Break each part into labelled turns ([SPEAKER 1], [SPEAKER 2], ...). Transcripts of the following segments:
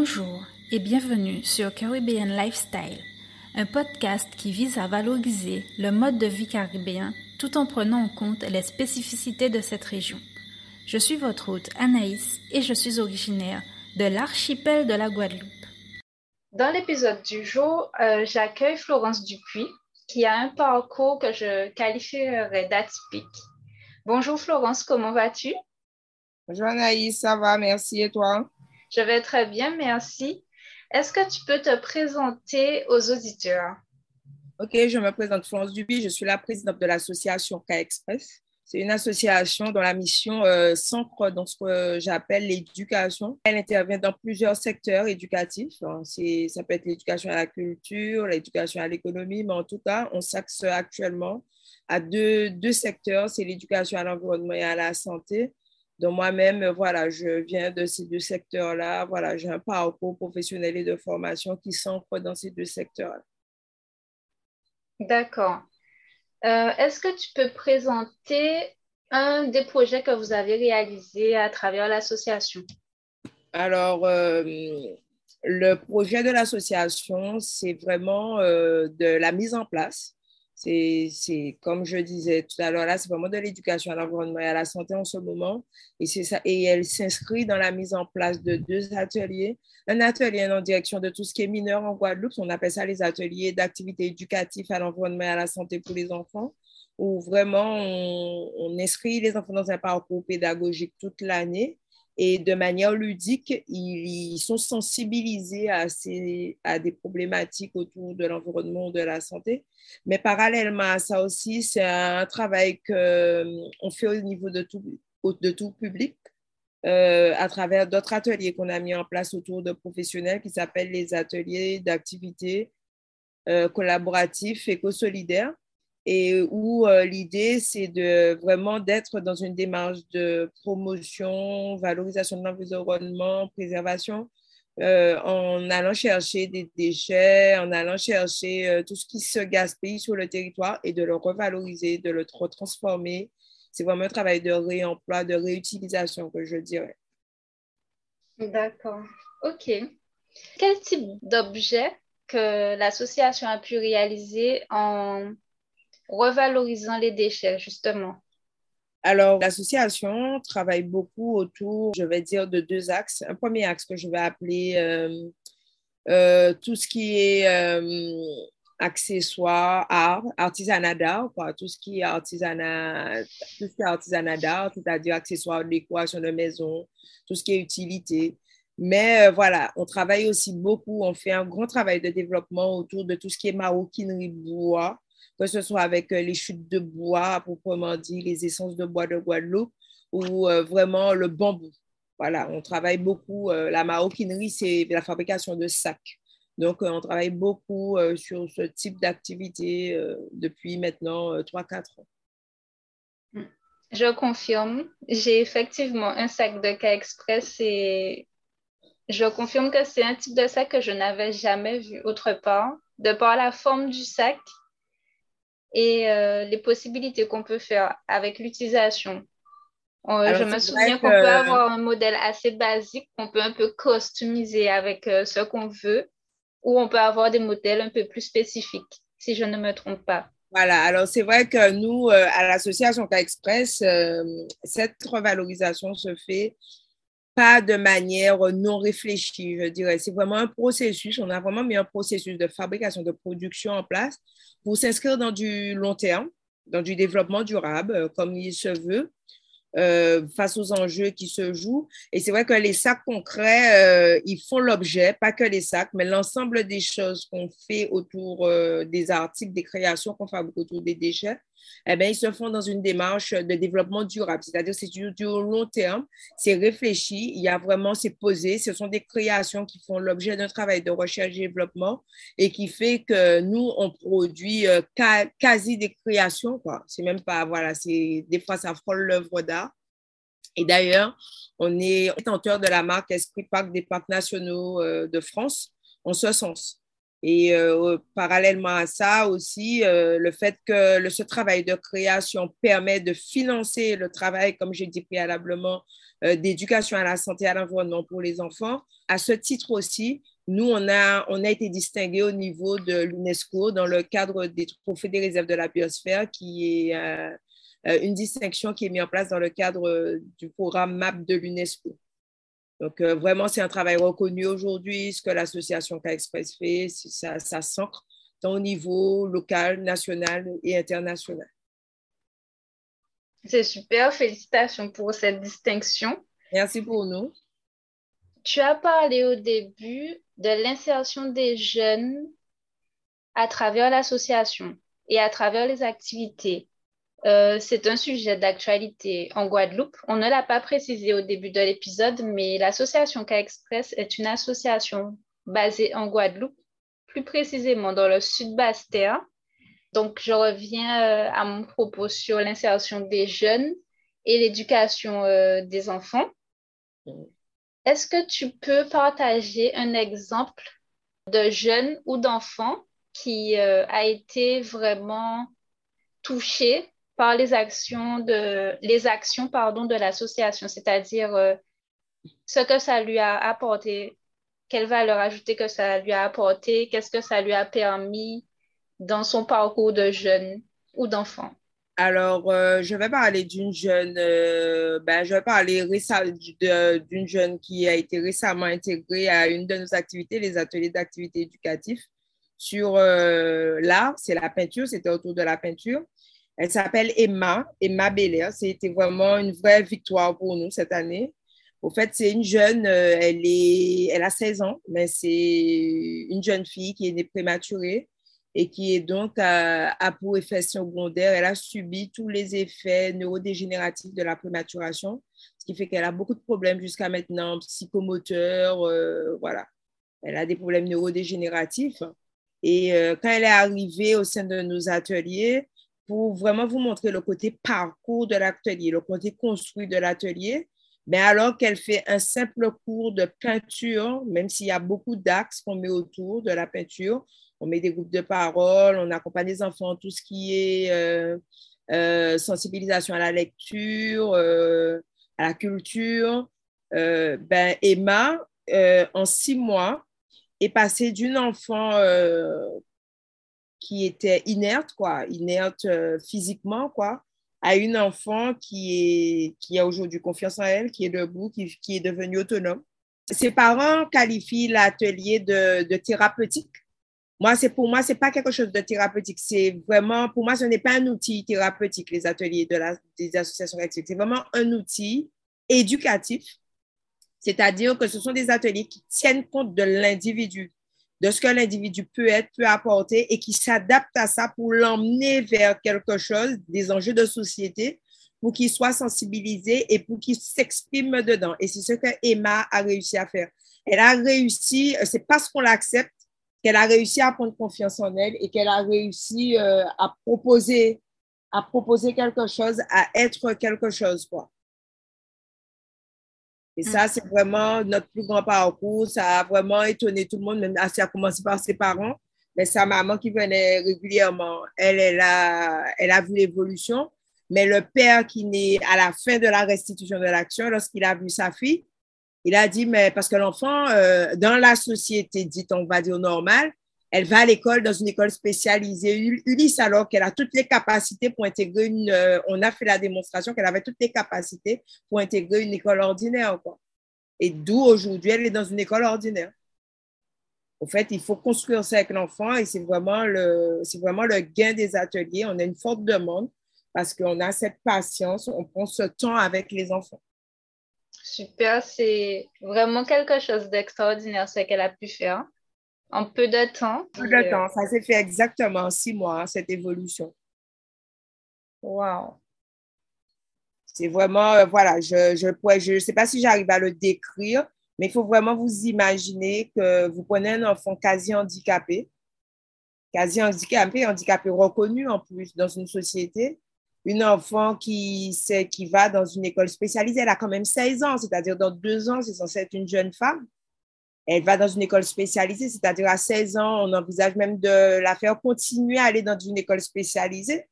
[SPEAKER 1] Bonjour et bienvenue sur Caribbean Lifestyle, un podcast qui vise à valoriser le mode de vie caribéen tout en prenant en compte les spécificités de cette région. Je suis votre hôte Anaïs et je suis originaire de l'archipel de la Guadeloupe.
[SPEAKER 2] Dans l'épisode du jour, euh, j'accueille Florence Dupuis, qui a un parcours que je qualifierais d'atypique. Bonjour Florence, comment vas-tu?
[SPEAKER 3] Bonjour Anaïs, ça va, merci. Et toi?
[SPEAKER 2] Je vais très bien, merci. Est-ce que tu peux te présenter aux auditeurs?
[SPEAKER 3] OK, je me présente Florence Dupuis, je suis la présidente de l'association K-Express. C'est une association dont la mission euh, s'ancre dans ce que j'appelle l'éducation. Elle intervient dans plusieurs secteurs éducatifs. Ça peut être l'éducation à la culture, l'éducation à l'économie, mais en tout cas, on s'axe actuellement à deux, deux secteurs, c'est l'éducation à l'environnement et à la santé. Donc moi-même, voilà, je viens de ces deux secteurs-là. Voilà, j'ai un parcours professionnel et de formation qui s'ancre dans ces deux secteurs-là.
[SPEAKER 2] D'accord. Euh, est-ce que tu peux présenter un des projets que vous avez réalisés à travers l'association?
[SPEAKER 3] Alors, euh, le projet de l'association, c'est vraiment euh, de la mise en place. C'est, comme je disais tout à l'heure, là, c'est vraiment de l'éducation à l'environnement et à la santé en ce moment. Et, ça, et elle s'inscrit dans la mise en place de deux ateliers. Un atelier en direction de tout ce qui est mineur en Guadeloupe, on appelle ça les ateliers d'activités éducatives à l'environnement et à la santé pour les enfants, où vraiment on, on inscrit les enfants dans un parcours pédagogique toute l'année et de manière ludique, ils, sont sensibilisés à, des problématiques autour de l'environnement, de la santé. Mais parallèlement à ça aussi, c'est un travail qu'on euh, fait au niveau de tout, de tout public. Euh, à travers d'autres ateliers qu'on a mis en place autour de professionnels qui s'appellent les ateliers d'activités euh, collaboratifs éco-solidaires et où euh, l'idée, c'est de vraiment d'être dans une démarche de promotion, valorisation de l'environnement, préservation, euh, en allant chercher des déchets, en allant chercher euh, tout ce qui se gaspille sur le territoire et de le revaloriser, de le transformer. C'est vraiment un travail de réemploi, de réutilisation que je dirais.
[SPEAKER 2] D'accord. OK. Quel type d'objet que l'association a pu réaliser en revalorisant les déchets, justement?
[SPEAKER 3] Alors, l'association travaille beaucoup autour, je vais dire, de deux axes. Un premier axe que je vais appeler euh, euh, tout ce qui est euh, accessoires, art, artisanat d'art, tout ce qui est artisanat, tout ce qui est artisanat d'art, c'est-à-dire accessoires, décoration de maison, tout ce qui est utilité. Mais voilà, on travaille aussi beaucoup, on fait un grand travail de développement autour de tout ce qui est maroquinerie bois, que ce soit avec euh, les chutes de bois, proprement dit, les essences de bois de Guadeloupe, ou euh, vraiment le bambou. Voilà, on travaille beaucoup. Euh, la maroquinerie, c'est la fabrication de sacs. Donc, on travaille beaucoup sur ce type d'activité depuis maintenant 3-4 ans.
[SPEAKER 2] Je confirme. J'ai effectivement un sac de cas express et je confirme que c'est un type de sac que je n'avais jamais vu autre part. De par la forme du sac, et euh, les possibilités qu'on peut faire avec l'utilisation. je me souviens qu'on peut avoir un modèle assez basique qu'on peut un peu customiser avec euh, ce qu'on veut, ou on peut avoir des modèles un peu plus spécifiques, si je ne me trompe pas.
[SPEAKER 3] Voilà, alors c'est vrai que nous, euh, à l'association K-Express, cette revalorisation se fait pas de manière non réfléchie, je dirais. C'est vraiment un processus. On a vraiment mis un processus de fabrication, de production en place pour s'inscrire dans du long terme, dans du développement durable, euh, comme il se veut. Euh, face aux enjeux qui se jouent. Et c'est vrai que les sacs concrets, euh, ils font l'objet, pas que les sacs, mais l'ensemble des choses qu'on fait autour des articles, des créations qu'on fabrique autour des déchets, eh bien, ils se font dans une démarche de développement durable, c'est-à-dire c'est du, long terme, c'est réfléchi, il y a vraiment, c'est posé, ce sont des créations qui font l'objet d'un travail de recherche et développement et qui fait que nous, on produit euh, quasi des créations, quoi. C'est même pas, voilà, c'est, des fois, ça frôle l'œuvre d'art. Et d'ailleurs, on est détenteur de la marque Esprit Parc des parcs nationaux euh, de France en ce sens. Et euh, parallèlement à ça aussi, euh, le fait que le, ce travail de création permet de financer le travail, comme j'ai dit préalablement, euh, d'éducation à la santé et à l'environnement pour les enfants. À ce titre aussi, nous, on a, on a été distingué au niveau de l'UNESCO dans le cadre des trophées des réserves de la biosphère, qui est une distinction qui est mise en place dans le cadre du programme MAP de l'UNESCO. Donc, euh, vraiment, c'est un travail reconnu aujourd'hui. Ce que l'association K-Express fait, ça, ça s'ancre tant au niveau local, national et international.
[SPEAKER 2] C'est super. Félicitations pour cette distinction.
[SPEAKER 3] Merci pour nous.
[SPEAKER 2] Tu as parlé au début de l'insertion des jeunes à travers l'association et à travers les activités. Euh, c'est un sujet d'actualité en Guadeloupe. On ne l'a pas précisé au début de l'épisode, mais l'association K-Express est une association basée en Guadeloupe, plus précisément dans le sud Bastia. Donc, je reviens euh, à mon propos sur l'insertion des jeunes et l'éducation euh, des enfants. Est-ce que tu peux partager un exemple de jeune ou d'enfant qui a été vraiment touché par les actions de, l'association, c'est-à-dire euh, ce que ça lui a apporté, quelle valeur ajoutée que ça lui a apporté, qu'est-ce que ça lui a permis dans son parcours de jeune ou d'enfant.
[SPEAKER 3] Alors, euh, je vais parler d'une jeune, euh, ben, je vais parler d'une jeune qui a été récemment intégrée à une de nos activités, les ateliers d'activité éducatifs sur l'art, c'est la peinture, c'était autour de la peinture. Elle s'appelle Emma, Emma Belair. C'était vraiment une vraie victoire pour nous cette année. Au fait, c'est une jeune, euh, elle, est, elle a 16 ans, mais c'est une jeune fille qui est née prématurée et qui est donc à, pour effet secondaire. Elle a subi tous les effets neurodégénératifs de la prématuration, ce qui fait qu'elle a beaucoup de problèmes jusqu'à maintenant, psychomoteurs, euh, voilà. Elle a des problèmes neurodégénératifs. Et euh, quand elle est arrivée au sein de nos ateliers, pour vraiment vous montrer le côté parcours de l'atelier, le côté construit de l'atelier. Mais alors qu'elle fait un simple cours de peinture, même s'il y a beaucoup d'axes qu'on met autour de la peinture, on met des groupes de parole, on accompagne les enfants, tout ce qui est euh, euh, sensibilisation à la lecture, euh, à la culture. ben Emma, en six mois, est passée d'une enfant qui était inerte, quoi, inerte euh, physiquement, quoi, à une enfant qui, est, qui a aujourd'hui confiance en elle, qui est debout, qui, qui est devenue autonome. Ses parents qualifient l'atelier de, de, thérapeutique. Moi, c'est pour moi, c'est pas quelque chose de thérapeutique. C'est vraiment, pour moi, ce n'est pas un outil thérapeutique, les ateliers de la, des associations actives. C'est vraiment un outil éducatif. C'est-à-dire que ce sont des ateliers qui tiennent compte de l'individu, de ce que l'individu peut être, peut apporter et qui s'adapte à ça pour l'emmener vers quelque chose, des enjeux de société, pour qu'il soit sensibilisé et pour qu'il s'exprime dedans. Et c'est ce que Emma a réussi à faire. Elle a réussi, euh, c'est parce qu'on l'accepte qu'elle a réussi à prendre confiance en elle et qu'elle a réussi euh, à proposer à proposer quelque chose, à être quelque chose, quoi. Et ça, mm. c'est vraiment notre plus grand parcours. Ça a vraiment étonné tout le monde, même ça a commencé par ses parents. Mais sa maman qui venait régulièrement, elle, elle a, elle a vu l'évolution. Mais le père qui naît à la fin de la restitution de l'action, lorsqu'il a vu sa fille, il a dit, mais parce que l'enfant, euh, dans la société dite, on va dire normale, elle va à l'école dans une école spécialisée Ulysse alors qu'elle a toutes les capacités pour intégrer une. Euh, on a fait la démonstration qu'elle avait toutes les capacités pour intégrer une école ordinaire. Et d'où aujourd'hui, elle est dans une école ordinaire. En fait, il faut construire ça avec l'enfant et c'est vraiment, le, c'est vraiment le gain des ateliers. On a une forte demande parce qu'on a cette patience, on prend ce temps avec les enfants.
[SPEAKER 2] Super, c'est vraiment quelque chose d'extraordinaire ce qu'elle a pu faire en peu de temps.
[SPEAKER 3] Peu de temps, ça s'est fait exactement six mois, cette évolution.
[SPEAKER 2] Wow.
[SPEAKER 3] C'est vraiment, euh, voilà, je ne je, sais pas si j'arrive à le décrire, mais il faut vraiment vous imaginer que vous prenez un enfant quasi handicapé, quasi handicapé, handicapé reconnu en plus dans une société, une enfant qui, sait, qui va dans une école spécialisée, elle a quand même 16 ans, c'est-à-dire dans deux ans, c'est censé être une jeune femme Elle va dans une école spécialisée, c'est-à-dire à 16 ans, on envisage même de la faire continuer à aller dans une école spécialisée,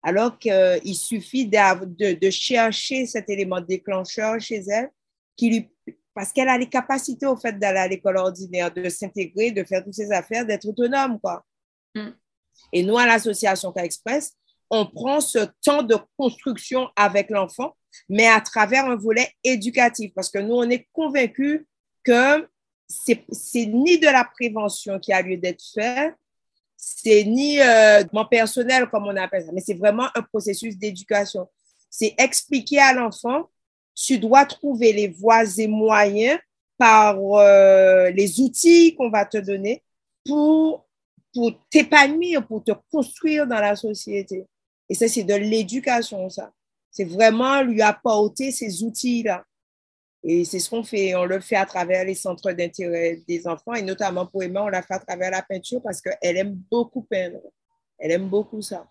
[SPEAKER 3] alors qu'il suffit de, de, chercher cet élément déclencheur chez elle, qui lui, parce qu'elle a les capacités au fait d'aller à l'école ordinaire, de s'intégrer, de faire toutes ses affaires, d'être autonome. Quoi. Mm. Et nous, à l'association Cas Express, on prend ce temps de construction avec l'enfant, mais à travers un volet éducatif, parce que nous, on est convaincus que c'est ni de la prévention qui a lieu d'être fait, c'est ni euh, mon personnel, comme on appelle ça, mais c'est vraiment un processus d'éducation. C'est expliquer à l'enfant, tu dois trouver les voies et moyens par euh, les outils qu'on va te donner pour, pour t'épanouir, pour te construire dans la société. Et ça, c'est de l'éducation, ça. C'est vraiment lui apporter ces outils-là. Et c'est ce qu'on fait. On le fait à travers les centres d'intérêt des enfants et notamment pour Emma, on l'a fait à travers la peinture parce qu'elle aime beaucoup peindre. Elle aime beaucoup ça.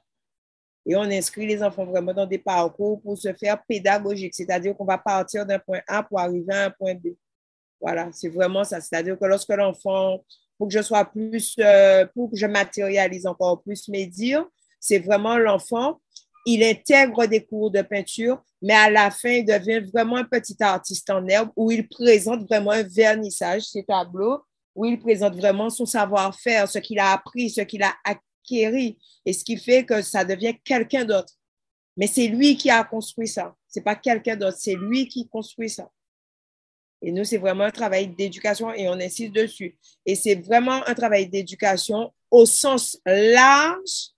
[SPEAKER 3] Et on inscrit les enfants vraiment dans des parcours pour se faire pédagogique, c'est-à-dire qu'on va partir d'un point A pour arriver à un point B. Voilà, c'est vraiment ça. C'est-à-dire que lorsque l'enfant, pour que je sois plus, euh, pour que je matérialise encore plus mes dires, c'est vraiment l'enfant il intègre des cours de peinture, mais à la fin, il devient vraiment un petit artiste en herbe où il présente vraiment un vernissage, ses tableaux, où il présente vraiment son savoir-faire, ce qu'il a appris, ce qu'il a acquis, et ce qui fait que ça devient quelqu'un d'autre. Mais c'est lui qui a construit ça. C'est pas quelqu'un d'autre, c'est lui qui construit ça. Et nous, c'est vraiment un travail d'éducation et on insiste dessus. Et c'est vraiment un travail d'éducation au sens large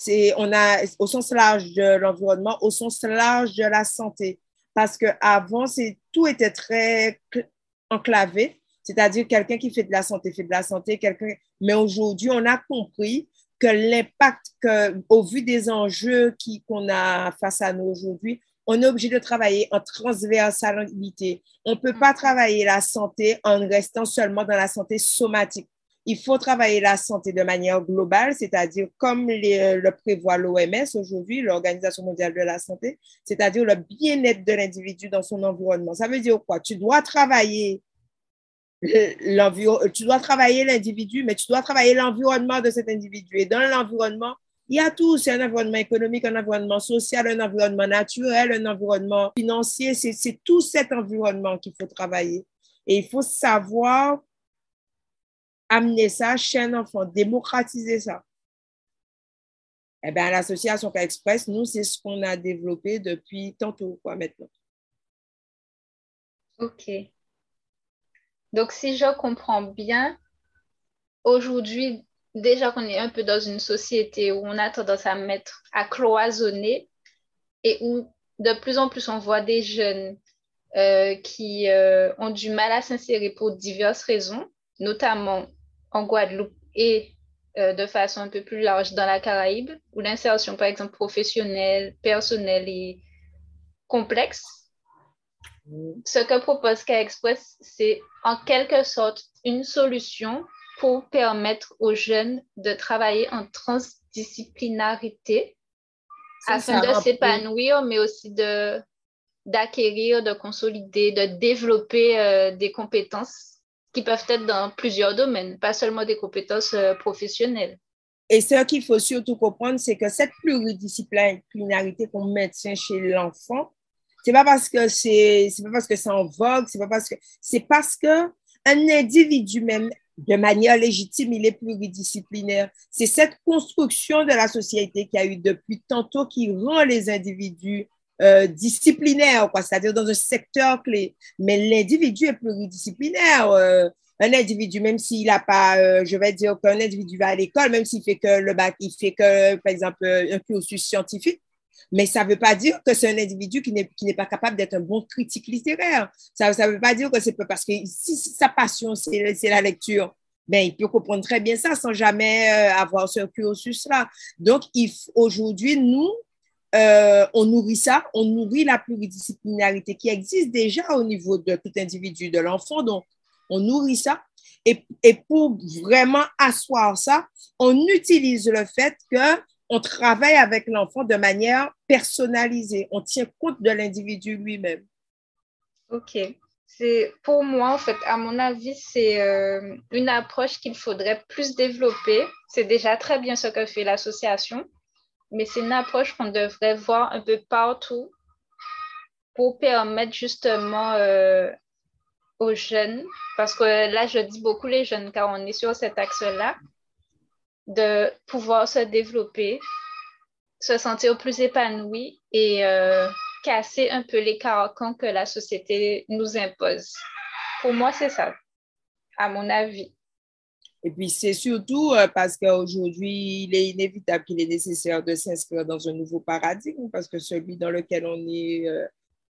[SPEAKER 3] c'est on a au sens large de l'environnement, au sens large de la santé. Parce qu'avant, tout était très enclavé, c'est-à-dire quelqu'un qui fait de la santé fait de la santé, quelqu'un. Mais aujourd'hui, on a compris que l'impact, que, au vu des enjeux qu'on a face à nous aujourd'hui, on est obligé de travailler en transversalité. On ne peut pas travailler la santé en restant seulement dans la santé somatique il faut travailler la santé de manière globale, c'est-à-dire comme le prévoit l'OMS aujourd'hui, l'Organisation mondiale de la santé, c'est-à-dire le bien-être de l'individu dans son environnement. Ça veut dire quoi? Tu dois travailler tu dois travailler l'individu, mais tu dois travailler l'environnement de cet individu. Et dans l'environnement, il y a tout. C'est un environnement économique, un environnement social, un environnement naturel, un environnement financier. C'est tout cet environnement qu'il faut travailler. Et il faut savoir amener ça chez un enfant, démocratiser ça. Eh bien, l'association Cas Express, nous, c'est ce qu'on a développé depuis tantôt, quoi, maintenant.
[SPEAKER 2] OK. Donc, si je comprends bien, aujourd'hui, déjà qu'on est un peu dans une société où on a tendance à mettre, à cloisonner et où de plus en plus on voit des jeunes euh, qui euh, ont du mal à s'insérer pour diverses raisons, notamment en Guadeloupe et euh, de façon un peu plus large dans la Caraïbe, où l'insertion, par exemple, professionnelle, personnelle est complexe. Ce que propose K-Express, c'est en quelque sorte une solution pour permettre aux jeunes de travailler en transdisciplinarité afin de s'épanouir, mais aussi de d'acquérir, de consolider, de développer euh, des compétences qui peuvent être dans plusieurs domaines, pas seulement des compétences euh, professionnelles.
[SPEAKER 3] Et ce qu'il faut surtout comprendre, c'est que cette pluridisciplinarité qu'on maintient chez l'enfant, c'est pas parce que c'est, pas parce que c'est en vogue, c'est pas parce que, c'est parce que un individu même, de manière légitime, il est pluridisciplinaire. C'est cette construction de la société qui a eu depuis tantôt qui rend les individus euh, disciplinaire, quoi, c'est-à-dire dans un secteur clé. Mais l'individu est pluridisciplinaire. Euh, un individu, même s'il n'a pas, euh, je vais dire qu'un individu va à l'école, même s'il fait que le bac, il fait que, par exemple, un cursus scientifique, mais ça ne veut pas dire que c'est un individu qui n'est pas capable d'être un bon critique littéraire. Ça ne veut pas dire que c'est parce que si, sa passion, c'est la lecture, ben, il peut comprendre très bien ça sans jamais avoir ce cursus-là. Donc, aujourd'hui, nous, euh, on nourrit ça, on nourrit la pluridisciplinarité qui existe déjà au niveau de tout individu, de l'enfant. Donc, on nourrit ça. Et, pour vraiment asseoir ça, on utilise le fait que on travaille avec l'enfant de manière personnalisée. On tient compte de l'individu lui-même.
[SPEAKER 2] OK. c'est pour moi, en fait, à mon avis, c'est euh, une approche qu'il faudrait plus développer. C'est déjà très bien ce que fait l'association, mais c'est une approche qu'on devrait voir un peu partout pour permettre justement euh, aux jeunes, parce que là, je dis beaucoup les jeunes, car on est sur cet axe-là, de pouvoir se développer, se sentir plus épanoui et euh, casser un peu les carcans que la société nous impose. Pour moi, c'est ça, à mon avis.
[SPEAKER 3] Et puis, c'est surtout euh, parce qu'aujourd'hui, il est inévitable qu'il est nécessaire de s'inscrire dans un nouveau paradigme parce que celui dans lequel on est euh,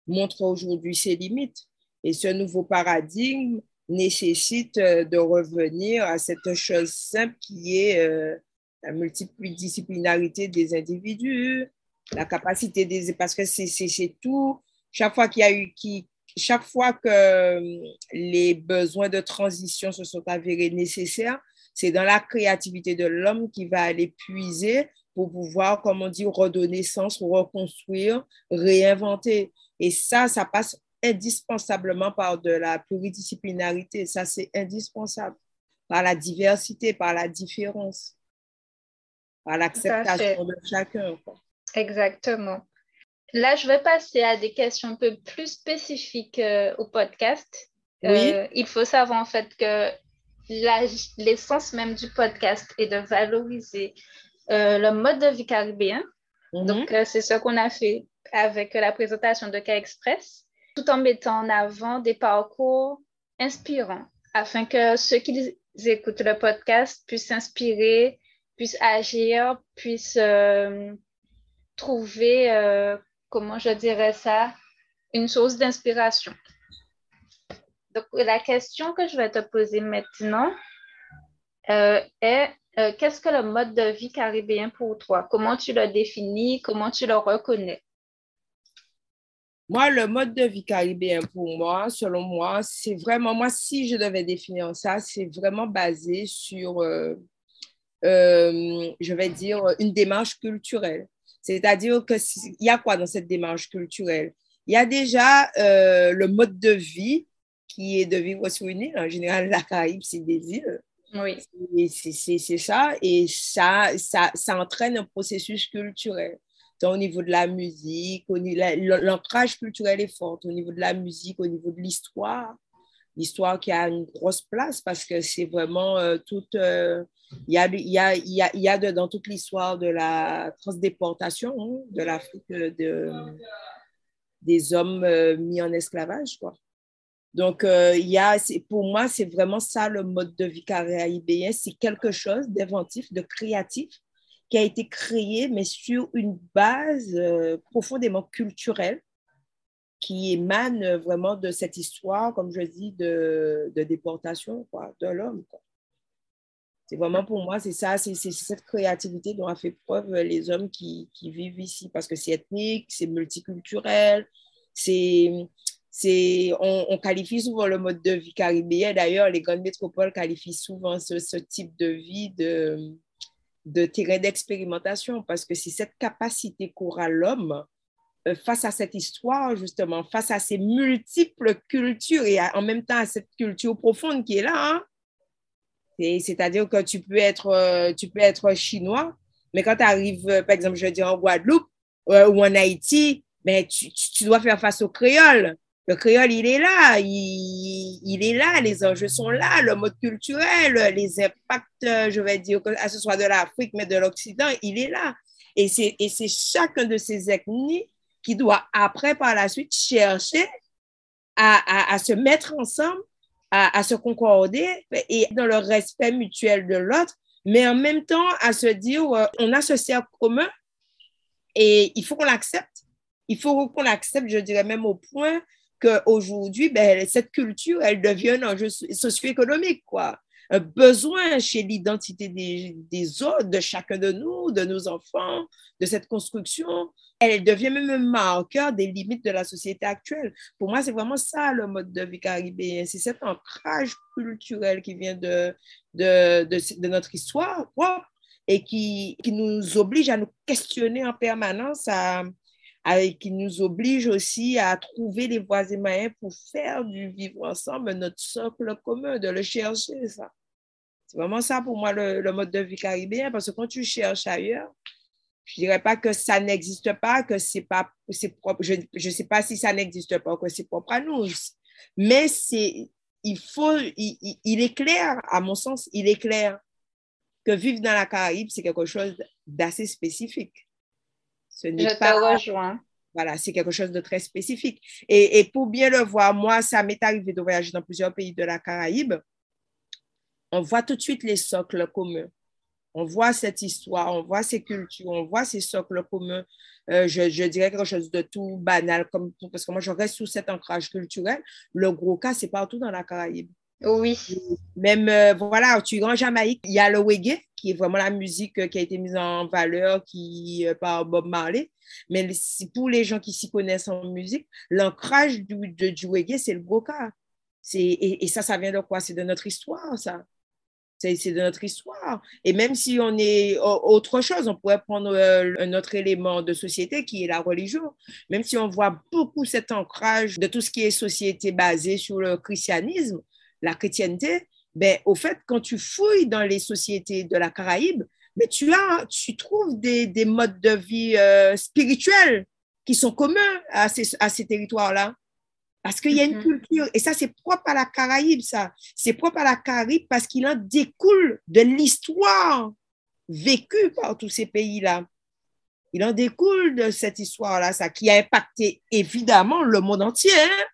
[SPEAKER 3] montre aujourd'hui ses limites. Et ce nouveau paradigme nécessite euh, de revenir à cette chose simple qui est la multidisciplinarité des individus, la capacité des... Parce que c'est tout. Chaque fois qu'il y a eu... Qui, chaque fois que euh, les besoins de transition se sont avérés nécessaires, c'est dans la créativité de l'homme qui va aller puiser pour pouvoir, comme on dit, redonner sens, reconstruire, réinventer. Et ça, ça passe indispensablement par de la pluridisciplinarité. Ça, c'est indispensable. Par la diversité, par la différence, par l'acceptation de chacun.
[SPEAKER 2] Exactement. Là, je vais passer à des questions un peu plus spécifiques euh, au podcast. Euh, il faut savoir en fait que l'essence même du podcast est de valoriser euh, le mode de vie caribéen. Mhm. Donc, c'est ce qu'on a fait avec la présentation de Cas Express, tout en mettant en avant des parcours inspirants afin que ceux qui écoutent le podcast puissent s'inspirer, puissent agir, puissent trouver, euh, comment je dirais ça, une source d'inspiration. Donc, la question que je vais te poser maintenant euh, est euh, qu'est-ce que le mode de vie caribéen pour toi? Comment tu le définis? Comment tu le reconnais?
[SPEAKER 3] Moi, le mode de vie caribéen pour moi, selon moi, c'est vraiment, moi, si je devais définir ça, c'est vraiment basé sur, je vais dire, une démarche culturelle. C'est-à-dire qu'il y a quoi dans cette démarche culturelle? Il y a déjà euh, le mode de vie qui est de vivre sur une île. En général, la Caraïbe, c'est des îles.
[SPEAKER 2] Oui.
[SPEAKER 3] C'est ça. Et ça, ça, ça entraîne un processus culturel. Donc, au niveau de la musique, l'ancrage culturel est fort. Au niveau de la musique, au niveau de l'histoire, l'histoire qui a une grosse place parce que c'est vraiment euh, toute... Euh, il y a, y a, y a, y a dans toute l'histoire de la transdéportation hein, de l'Afrique de, des hommes euh, mis en esclavage. Quoi. Donc, euh, il y a, pour moi, c'est vraiment ça le mode de vie caribéen. C'est quelque chose d'inventif, de créatif, qui a été créé, mais sur une base euh, profondément culturelle, qui émane vraiment de cette histoire, comme je dis, de, déportation quoi, de l'homme. C'est vraiment pour moi, c'est ça, c'est cette créativité dont a fait preuve les hommes qui, vivent ici, parce que c'est ethnique, c'est multiculturel, c'est, on, qualifie souvent le mode de vie caribéen. D'ailleurs, les grandes métropoles qualifient souvent ce, type de vie de, terrain d'expérimentation, parce que c'est cette capacité qu'aura l'homme face à cette histoire, justement, face à ces multiples cultures et en même temps à cette culture profonde qui est là, hein, c'est-à-dire que tu peux être, euh, tu peux être chinois, mais quand tu arrives, euh, par exemple, je dire en Guadeloupe euh, ou en Haïti, mais tu, tu, dois faire face au créole. Le créole, il est là, il, il, est là, les enjeux sont là, le mode culturel, les impacts, je vais dire, que ce soit de l'Afrique, mais de l'Occident, il est là. Et c'est chacun de ces ethnies qui doit après, par la suite, chercher à, à, se mettre ensemble à, se concorder et dans le respect mutuel de l'autre, mais en même temps à se dire, euh, on a ce cercle commun et il faut qu'on l'accepte. Il faut qu'on l'accepte, je dirais même au point qu'aujourd'hui, ben, cette culture, elle devient un enjeu socio-économique, quoi. Besoin chez l'identité des, autres, de chacun de nous, de nos enfants, de cette construction elle devient même un marqueur des limites de la société actuelle. Pour moi, c'est vraiment ça le mode de vie caribéen. C'est cet ancrage culturel qui vient de, de, notre histoire et qui, qui nous oblige à nous questionner en permanence, à, avec, qui nous oblige aussi à trouver les voies et moyens pour faire du vivre ensemble notre socle commun, de le chercher, ça. C'est vraiment ça pour moi le, mode de vie caribéen, parce que quand tu cherches ailleurs, je ne dirais pas que ça n'existe pas, que c'est pas propre. Je ne sais pas si ça n'existe pas, que c'est propre à nous. Mais c'est, il faut, il, il, est clair, à mon sens, il est clair que vivre dans la Caraïbe, c'est quelque chose d'assez spécifique.
[SPEAKER 2] Ce Je pas, te rejoins.
[SPEAKER 3] Voilà, c'est quelque chose de très spécifique. Et, et pour bien le voir, moi, ça m'est arrivé de voyager dans plusieurs pays de la Caraïbe. On voit tout de suite les socles communs. On voit cette histoire, on voit ces cultures, on voit ces socles communs. Euh, je, je, dirais quelque chose de tout banal, comme, parce que moi, je reste sous cet ancrage culturel. Le gros cas, c'est partout dans la Caraïbe.
[SPEAKER 2] Oui.
[SPEAKER 3] Même, euh, voilà, tu es en Jamaïque, il y a le reggae, qui est vraiment la musique euh, qui a été mise en valeur qui, euh, par Bob Marley. Mais pour les gens qui s'y connaissent en musique, l'ancrage du, du reggae, c'est le Broca. Et, et ça, ça vient de quoi? C'est de notre histoire, ça. C'est de notre histoire. Et même si on est autre chose, on pourrait prendre un autre élément de société qui est la religion. Même si on voit beaucoup cet ancrage de tout ce qui est société basée sur le christianisme, la chrétienté, ben, au fait, quand tu fouilles dans les sociétés de la Caraïbe, mais ben, tu, as, tu trouves des, des modes de vie euh, spirituels qui sont communs à ces territoires-là. Parce qu'il y a une mm-hmm. culture, et ça, c'est propre à la Caraïbe, ça. C'est propre à la Caraïbe parce qu'il en découle de l'histoire vécue par tous ces pays-là. Il en découle de cette histoire-là, ça, qui a impacté évidemment le monde entier. Hein.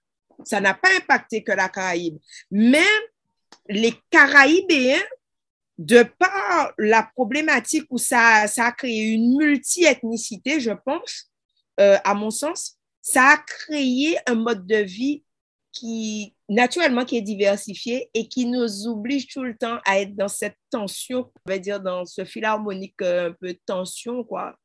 [SPEAKER 3] Ça n'a pas impacté que la Caraïbe. Mais les Caraïbéens, de par la problématique où ça, ça a créé une multi-ethnicité, je pense, euh, à mon sens, ça a créé un mode de vie qui, naturellement, qui est diversifié et qui nous oblige tout le temps à être dans cette tension, on va dire, dans ce fil harmonique euh, un peu tension, quoi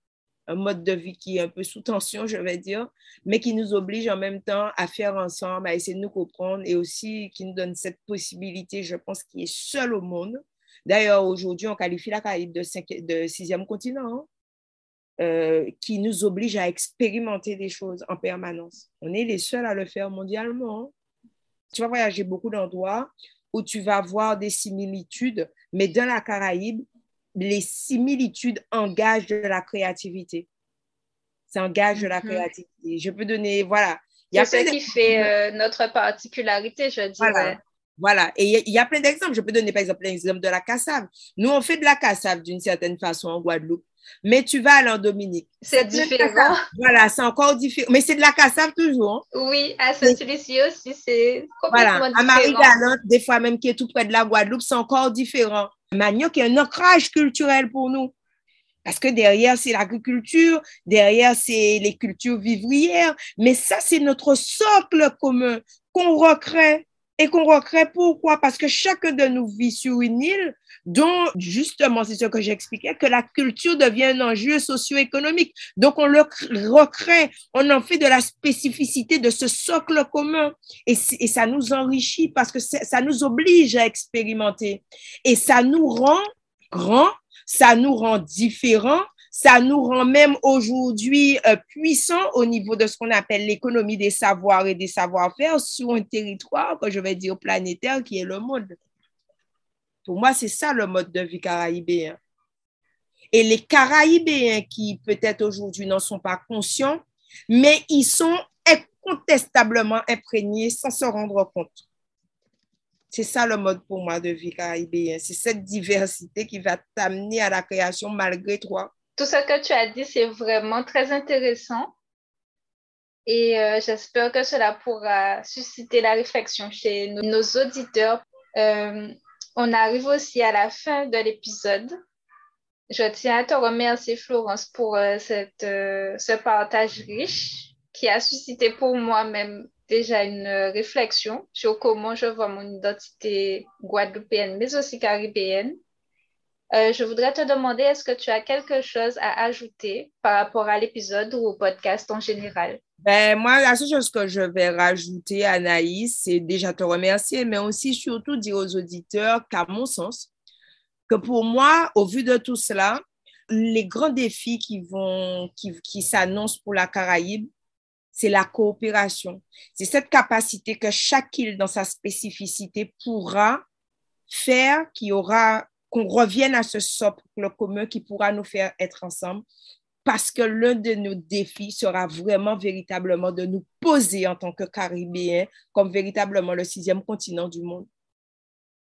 [SPEAKER 3] un mode de vie qui est un peu sous tension, je vais dire, mais qui nous oblige en même temps à faire ensemble, à essayer de nous comprendre et aussi qui nous donne cette possibilité, je pense, qui est seule au monde. D'ailleurs, aujourd'hui, on qualifie la Caraïbe de, de sixième continent, hein, euh, qui nous oblige à expérimenter des choses en permanence. On est les seuls à le faire mondialement. Hein. Tu vas voyager beaucoup d'endroits où tu vas voir des similitudes, mais dans la Caraïbe, les similitudes engagent de la créativité. Ça engage de la mhm. créativité. Je peux donner, voilà.
[SPEAKER 2] C'est ce qui fait euh, notre particularité, je dirais.
[SPEAKER 3] Voilà. Voilà, et il y, a plein d'exemples. Je peux donner par exemple l'exemple de la cassave. Nous, on fait de la cassave d'une certaine façon en Guadeloupe, mais tu vas aller en Dominique.
[SPEAKER 2] C'est différent.
[SPEAKER 3] Voilà, c'est encore différent. Mais c'est de la cassave toujours.
[SPEAKER 2] Hein. Oui, à Saint-Lucie aussi, c'est
[SPEAKER 3] complètement voilà. À Marie-Galante, des fois même qui est tout près de la Guadeloupe, c'est encore différent manioc est un ancrage culturel pour nous. Parce que derrière, c'est l'agriculture, derrière, c'est les cultures vivrières, mais ça, c'est notre socle commun qu'on recrée. Et qu'on recrée pourquoi? Parce que chacun de nous vit sur une île dont, justement, c'est ce que j'expliquais, que la culture devient un enjeu socio-économique. Donc, on le recrée, on en fait de la spécificité de ce socle commun. Et, et ça nous enrichit parce que ça nous oblige à expérimenter. Et ça nous rend grands, ça nous rend différents, ça nous rend même aujourd'hui euh, puissants au niveau de ce qu'on appelle l'économie des savoirs et des savoir-faire sur un territoire que je vais dire planétaire qui est le monde. Pour moi, c'est ça le mode de vie caraïbéen. Et les Caraïbéens qui peut-être aujourd'hui n'en sont pas conscients, mais ils sont incontestablement imprégnés sans se rendre compte. C'est ça le mode pour moi de vie caribéen. C'est cette diversité qui va t'amener à la création malgré toi
[SPEAKER 2] tout ce que tu as dit, c'est vraiment très intéressant. Et euh, j'espère que cela pourra susciter la réflexion chez nos, auditeurs. Euh, on arrive aussi à la fin de l'épisode. Je tiens à te remercier, Florence, pour euh, ce partage riche qui a suscité pour moi-même déjà une réflexion sur comment je vois mon identité guadeloupéenne, mais aussi caribéenne. Euh, je voudrais te demander, est-ce que tu as quelque chose à ajouter par rapport à l'épisode ou au podcast en général?
[SPEAKER 3] Ben, moi, la seule chose que je vais rajouter, Anaïs, c'est déjà te remercier, mais aussi surtout dire aux auditeurs qu'à mon sens, que pour moi, au vu de tout cela, Les grands défis qui qui, qui s'annoncent pour la Caraïbe, c'est la coopération. C'est cette capacité que chaque île, dans sa spécificité, pourra faire, qui aura, qu'on revienne à ce socle commun qui pourra nous faire être ensemble. Parce que l'un de nos défis sera vraiment, véritablement de nous poser en tant que Caribéens comme véritablement le sixième continent du monde.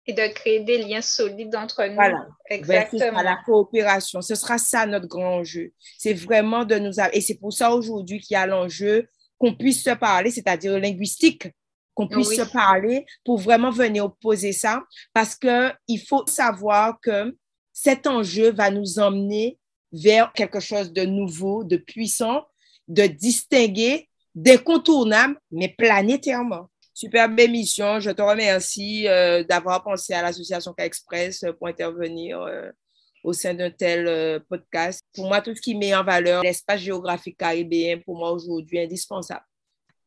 [SPEAKER 2] Et de créer des liens solides entre nous.
[SPEAKER 3] Voilà. Exactement. la coopération. Ce sera ça notre grand enjeu. C'est vraiment de nous. Et c'est pour ça aujourd'hui qu'il y a l'enjeu qu'on puisse se parler, c'est-à-dire linguistique, qu'on puisse se parler pour vraiment venir opposer ça, parce qu'il faut savoir que cet enjeu va nous emmener vers quelque chose de nouveau, de puissant, de distingué, d'incontournable, mais planétairement. Superbe émission. Je te remercie euh, d'avoir pensé à l'association K Express pour intervenir euh, au sein d'un tel euh, podcast. Pour moi, tout ce qui met en valeur l'espace géographique caribéen, pour moi aujourd'hui, indispensable.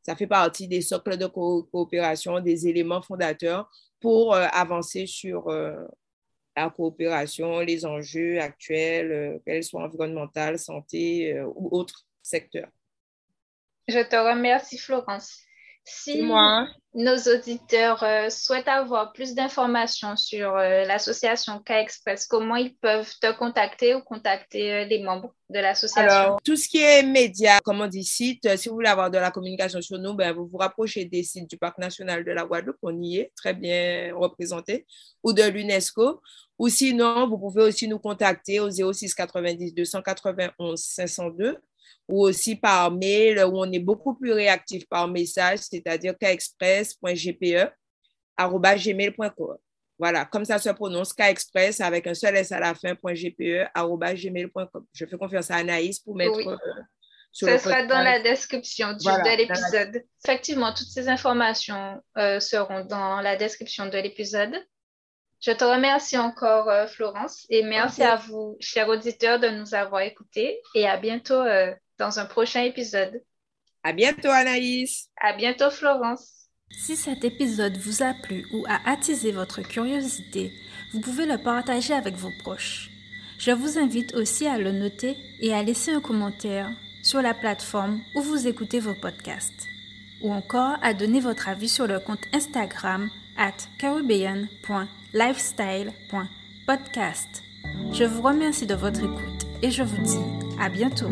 [SPEAKER 3] Ça fait partie des socles de coopération, des éléments fondateurs pour euh, avancer sur euh, la coopération, les enjeux actuels, qu'elles soient environnementaux, santé ou autres secteurs.
[SPEAKER 2] Je te remercie, Florence. Si nos auditeurs euh, souhaitent avoir plus d'informations sur euh, l'association K-Express, comment ils peuvent te contacter ou contacter euh, les membres de l'association?
[SPEAKER 3] Alors, tout ce qui est médias, comme on dit site, si vous voulez avoir de la communication sur nous, ben, vous vous rapprochez des sites du Parc national de la Guadeloupe, on y est très bien représenté, ou de l'UNESCO. Ou sinon, vous pouvez aussi nous contacter au 06 90 291 502 ou aussi par mail où on est beaucoup plus réactif par message, c'est-à-dire kexpress.gpe.gmail.com. Voilà, comme ça se prononce, kexpress avec un seul S à la fin, .gpe.gmail.com. Je fais confiance à Anaïs pour mettre... Euh,
[SPEAKER 2] sur Ce sera dans la description de l'épisode. Effectivement, toutes ces informations euh, seront dans la description de l'épisode. Je te remercie encore, euh, Florence, et merci à vous, chers auditeurs, de nous avoir écoutés et à bientôt dans un prochain épisode.
[SPEAKER 3] À bientôt, Anaïs.
[SPEAKER 2] À bientôt, Florence.
[SPEAKER 1] Si cet épisode vous a plu ou a attisé votre curiosité, vous pouvez le partager avec vos proches. Je vous invite aussi à le noter et à laisser un commentaire sur la plateforme où vous écoutez vos podcasts, ou encore à donner votre avis sur le compte Instagram at caribbean.lifestyle.podcast. Je vous remercie de votre écoute et je vous dis à bientôt.